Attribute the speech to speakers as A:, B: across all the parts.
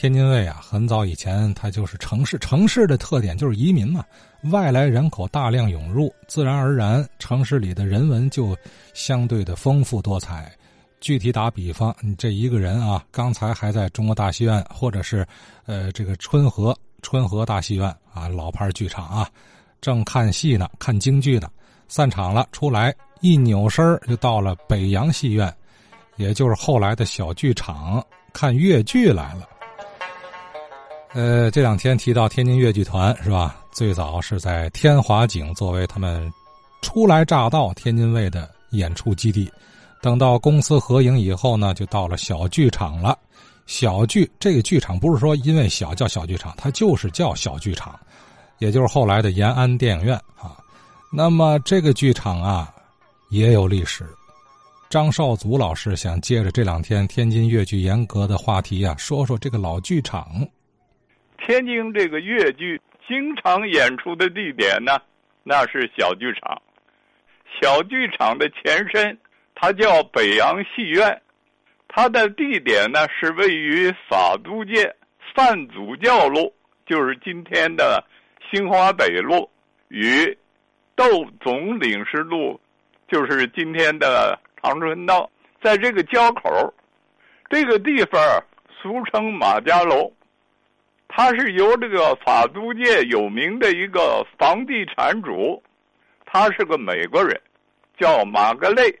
A: 天津卫啊，很早以前它就是城市，城市的特点就是移民嘛，外来人口大量涌入，自然而然城市里的人文就相对的丰富多彩。具体打比方，你这一个人啊，刚才还在中国大戏院，或者是呃这个春和春和大戏院啊，老牌剧场啊，正看戏呢，看京剧呢，散场了出来，一扭身就到了北洋戏院，也就是后来的小剧场，看越剧来了。呃，这两天提到天津越剧团是吧？最早是在天华景作为他们初来乍到天津卫的演出基地。等到公司合营以后呢，就到了小剧场了。小剧这个剧场不是说因为小叫小剧场，它就是叫小剧场，也就是后来的延安电影院啊。那么这个剧场啊也有历史。张少祖老师想借着这两天天津越剧严格的话题啊，说说这个老剧场。
B: 天津这个越剧经常演出的地点呢，那是小剧场。小剧场的前身。它叫北洋戏院，它的地点呢是位于法租界范祖教路，就是今天的新华北路与窦总领事路，就是今天的长春道，在这个交口，这个地方俗称马家楼，它是由这个法租界有名的一个房地产主，他是个美国人，叫马格雷。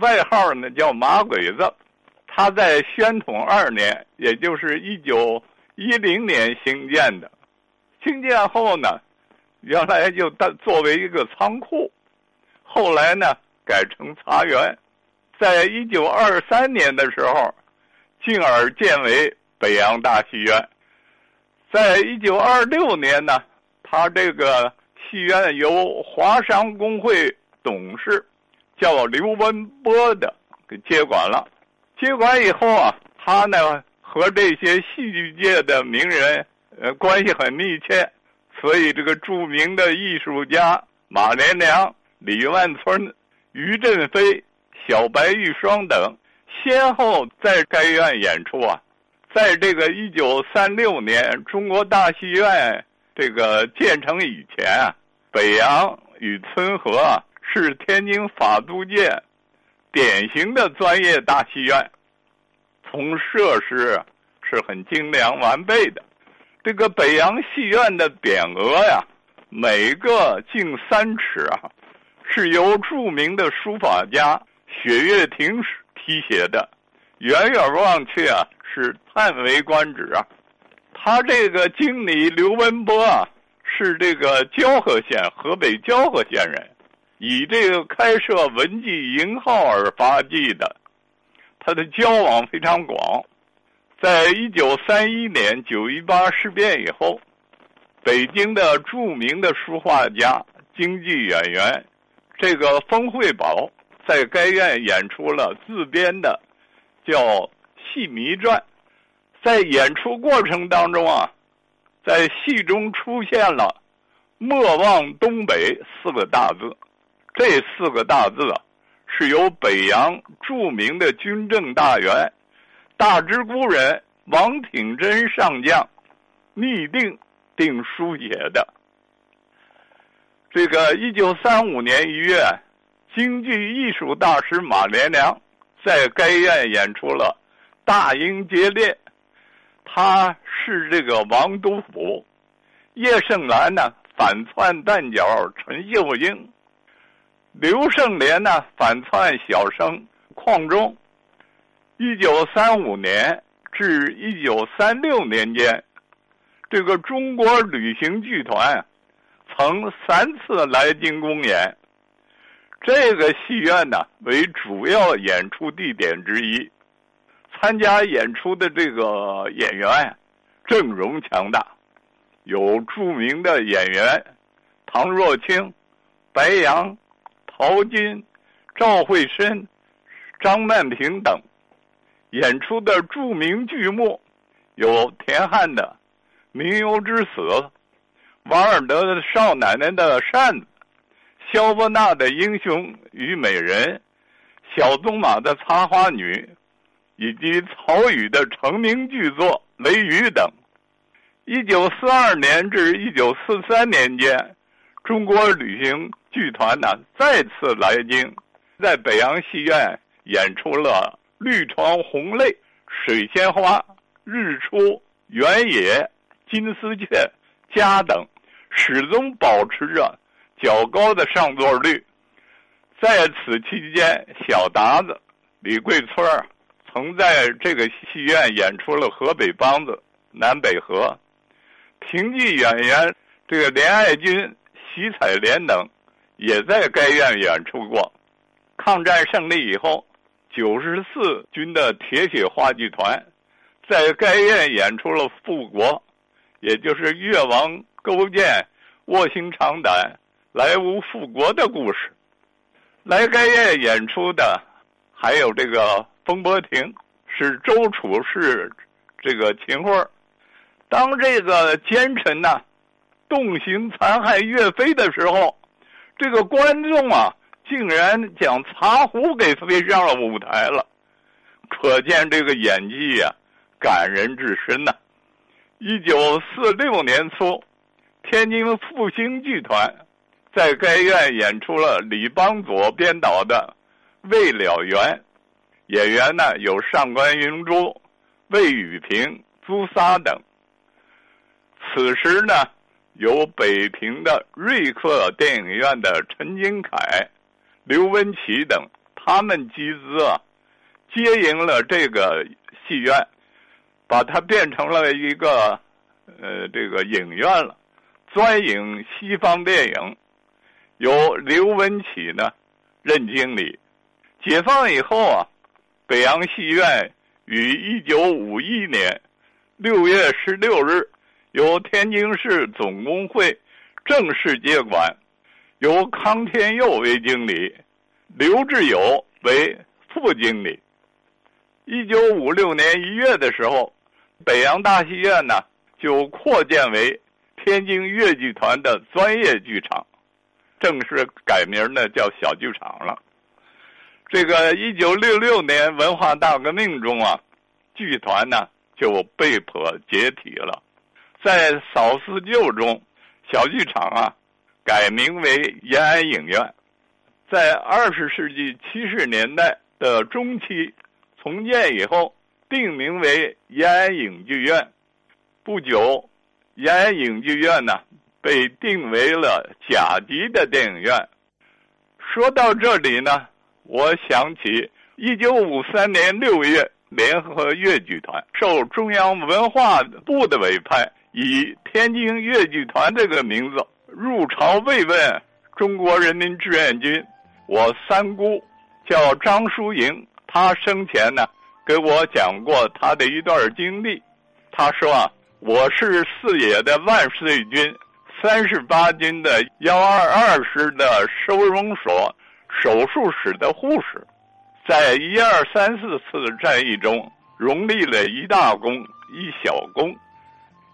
B: 外号呢叫马鬼子，他在宣统二年，也就是一九一零年兴建的。兴建后呢，原来就当作为一个仓库，后来呢改成茶园，在一九二三年的时候，进而建为北洋大戏院。在一九二六年呢，他这个戏院由华商工会董事。叫刘文波的给接管了，接管以后啊，他呢和这些戏剧界的名人呃关系很密切，所以这个著名的艺术家马连良、李万春、于振飞、小白玉霜等，先后在该院演出啊。在这个一九三六年中国大戏院这个建成以前啊，北洋与村河。是天津法租界典型的专业大戏院，从设施是很精良完备的。这个北洋戏院的匾额呀，每个近三尺啊，是由著名的书法家雪月亭题写的，远远望去啊，是叹为观止啊。他这个经理刘文波啊，是这个蛟河县河北蛟河县人。以这个开设文记营号而发迹的，他的交往非常广。在一九三一年九一八事变以后，北京的著名的书画家、京剧演员这个封慧宝在该院演出了自编的叫《戏迷传》。在演出过程当中啊，在戏中出现了“莫忘东北”四个大字。这四个大字啊，是由北洋著名的军政大员、大直沽人王挺真上将拟定并书写的。这个一九三五年一月，京剧艺术大师马连良在该院演出了《大英劫猎》，他是这个王都府，叶盛兰呢反串旦角陈秀英。刘盛莲呢反串小生邝中。一九三五年至一九三六年间，这个中国旅行剧团曾三次来京公演。这个戏院呢为主要演出地点之一，参加演出的这个演员阵容强大，有著名的演员唐若清、白杨。陶金、赵慧深、张曼平等演出的著名剧目有田汉的《名优之死》，王尔德的《少奶奶的扇子》，肖伯纳的《英雄与美人》，小棕马的《插花女》，以及曹禺的成名剧作雷雨等。一九四二年至一九四三年间，中国旅行剧团呢再次来京，在北洋戏院演出了《绿床红泪》《水仙花》《日出》《原野》《金丝雀》《家》等，始终保持着较高的上座率。在此期间，小达子李桂村曾在这个戏院演出了河北梆子《南北河》。评剧演员这个连爱军、徐彩莲等，也在该院演出过。抗战胜利以后，九十四军的铁血话剧团在该院演出了《复国》，也就是越王勾践卧薪尝胆莱芜复国的故事。来该院演出的还有这个风波亭，是周楚氏这个秦桧当这个奸臣呐动刑残害岳飞的时候，这个观众啊竟然将茶壶给飞上了舞台了，可见这个演技呀感人至深呐。一九四六年初，天津复兴剧团在该院演出了李邦佐编导的《未了缘》，演员呢有上官云珠、魏雨萍、朱砂等。此时呢，有北平的瑞克电影院的陈金凯、刘文琪等，他们集资啊，接营了这个戏院，把它变成了一个呃这个影院了，专影西方电影，由刘文启呢任经理。解放以后啊，北洋戏院于一九五一年六月十六日。由天津市总工会正式接管，由康天佑为经理，刘志友为副经理。一九五六年一月的时候，北洋大戏院呢就扩建为天津越剧团的专业剧场，正式改名呢叫小剧场了。这个一九六六年文化大革命中啊，剧团呢就被迫解体了。在扫四旧中，小剧场啊改名为延安影院。在二十世纪七十年代的中期重建以后，定名为延安影剧院。不久，延安影剧院呢被定为了甲级的电影院。说到这里呢，我想起一九五三年六月，联合粤剧团受中央文化部的委派。以天津越剧团这个名字入朝慰问中国人民志愿军。我三姑叫张淑莹，她生前呢给我讲过她的一段经历。她说啊，我是四野的万岁军三十八军的幺二二师的收容所手术室的护士，在一二三四次战役中，荣立了一大功一小功。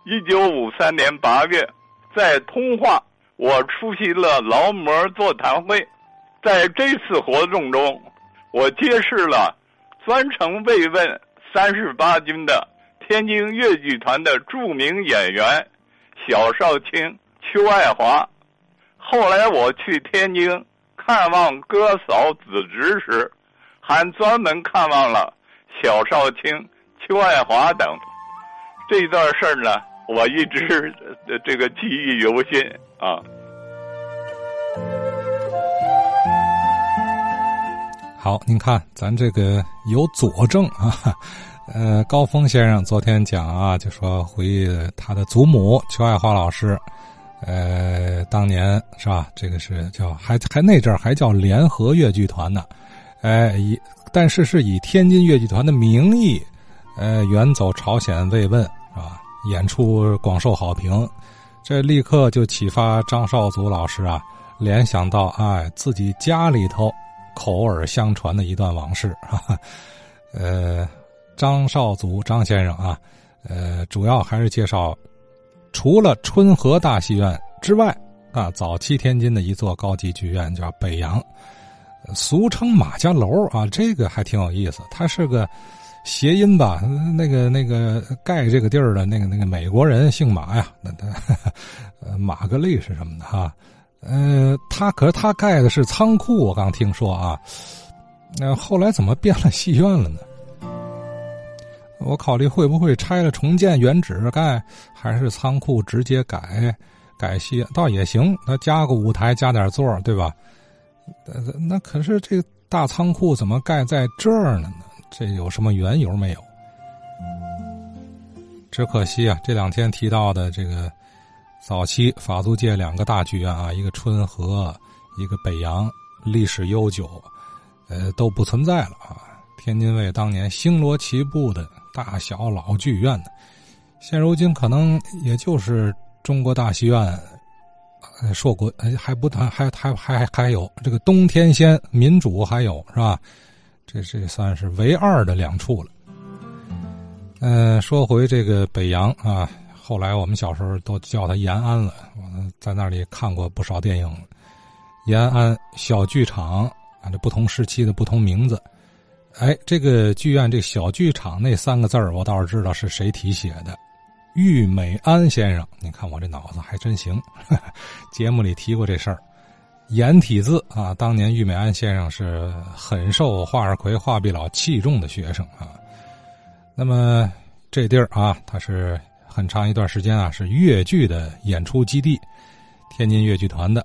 B: 一九五三年八月，在通化，我出席了劳模座谈会。在这次活动中，我揭示了专程慰问三十八军的天津越剧团的著名演员小少卿邱爱华。后来我去天津看望哥嫂子侄时，还专门看望了小少卿邱爱华等。这段事儿呢？我一直这个记忆犹新啊。
A: 好，您看，咱这个有佐证啊。呃，高峰先生昨天讲啊，就说回忆他的祖母邱爱华老师，呃，当年是吧？这个是叫还还那阵儿还叫联合越剧团呢，哎，以但是是以天津越剧团的名义，呃，远走朝鲜慰问。演出广受好评，这立刻就启发张少祖老师啊，联想到哎自己家里头口耳相传的一段往事。哈哈，呃，张少祖张先生啊，呃，主要还是介绍除了春和大戏院之外啊，早期天津的一座高级剧院叫北洋，俗称马家楼啊，这个还挺有意思，它是个谐音吧，那个那个盖这个地儿的那个那个美国人姓马呀，那他呃马格利是什么的哈？呃，他可是他盖的是仓库，我刚听说啊。那后来怎么变了戏院了呢？我考虑会不会拆了重建原址盖，还是仓库直接改改戏倒也行。那加个舞台，加点座对吧？那可是这大仓库怎么盖在这儿呢？这有什么缘由没有？只可惜啊，这两天提到的这个早期法租界两个大剧院啊，一个春和，一个北洋，历史悠久，呃，都不存在了啊。天津卫当年星罗棋布的大小老剧院呢，现如今可能也就是中国大戏院。硕果哎还不谈，还还还还有这个东天仙民主，还有是吧？这这算是唯二的两处了。嗯，说回这个北洋啊，后来我们小时候都叫它延安了。我在那里看过不少电影，延安小剧场啊，这不同时期的不同名字。哎，这个剧院这小剧场那三个字儿，我倒是知道是谁题写的。郁美安先生，你看我这脑子还真行。节目里提过这事儿，颜体字啊，当年郁美安先生是很受华尔奎、华碧老器重的学生啊。那么这地儿啊，它是很长一段时间啊是越剧的演出基地，天津越剧团的